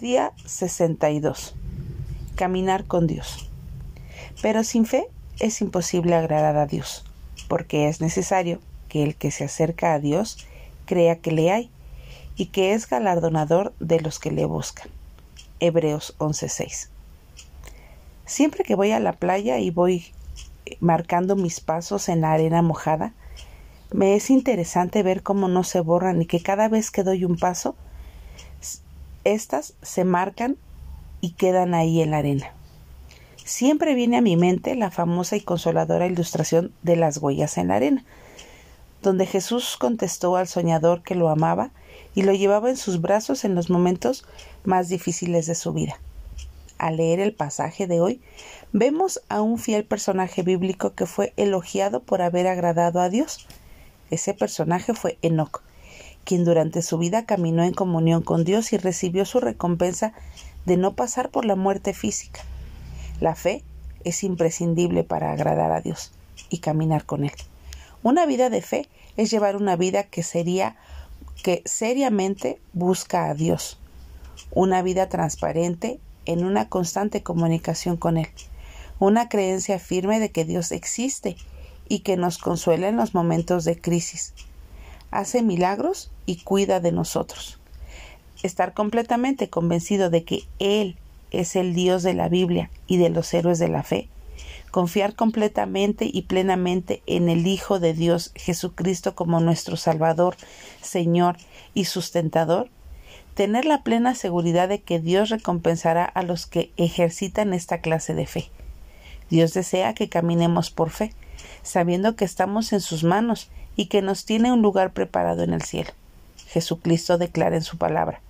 Día 62. Caminar con Dios. Pero sin fe es imposible agradar a Dios, porque es necesario que el que se acerca a Dios crea que le hay y que es galardonador de los que le buscan. Hebreos 11:6. Siempre que voy a la playa y voy marcando mis pasos en la arena mojada, me es interesante ver cómo no se borran y que cada vez que doy un paso, estas se marcan y quedan ahí en la arena. Siempre viene a mi mente la famosa y consoladora ilustración de las huellas en la arena, donde Jesús contestó al soñador que lo amaba y lo llevaba en sus brazos en los momentos más difíciles de su vida. Al leer el pasaje de hoy, vemos a un fiel personaje bíblico que fue elogiado por haber agradado a Dios. Ese personaje fue Enoch, quien durante su vida caminó en comunión con Dios y recibió su recompensa de no pasar por la muerte física. La fe es imprescindible para agradar a Dios y caminar con Él. Una vida de fe es llevar una vida que sería que seriamente busca a Dios, una vida transparente en una constante comunicación con Él, una creencia firme de que Dios existe y que nos consuela en los momentos de crisis, hace milagros y cuida de nosotros. Estar completamente convencido de que Él es el Dios de la Biblia y de los héroes de la fe. Confiar completamente y plenamente en el Hijo de Dios Jesucristo como nuestro Salvador, Señor y sustentador. Tener la plena seguridad de que Dios recompensará a los que ejercitan esta clase de fe. Dios desea que caminemos por fe, sabiendo que estamos en sus manos y que nos tiene un lugar preparado en el cielo. Jesucristo declara en su palabra,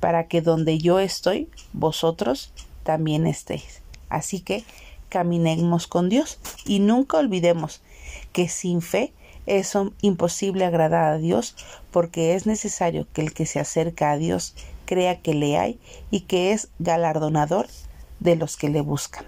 para que donde yo estoy, vosotros también estéis. Así que caminemos con Dios y nunca olvidemos que sin fe es imposible agradar a Dios porque es necesario que el que se acerca a Dios crea que le hay y que es galardonador de los que le buscan.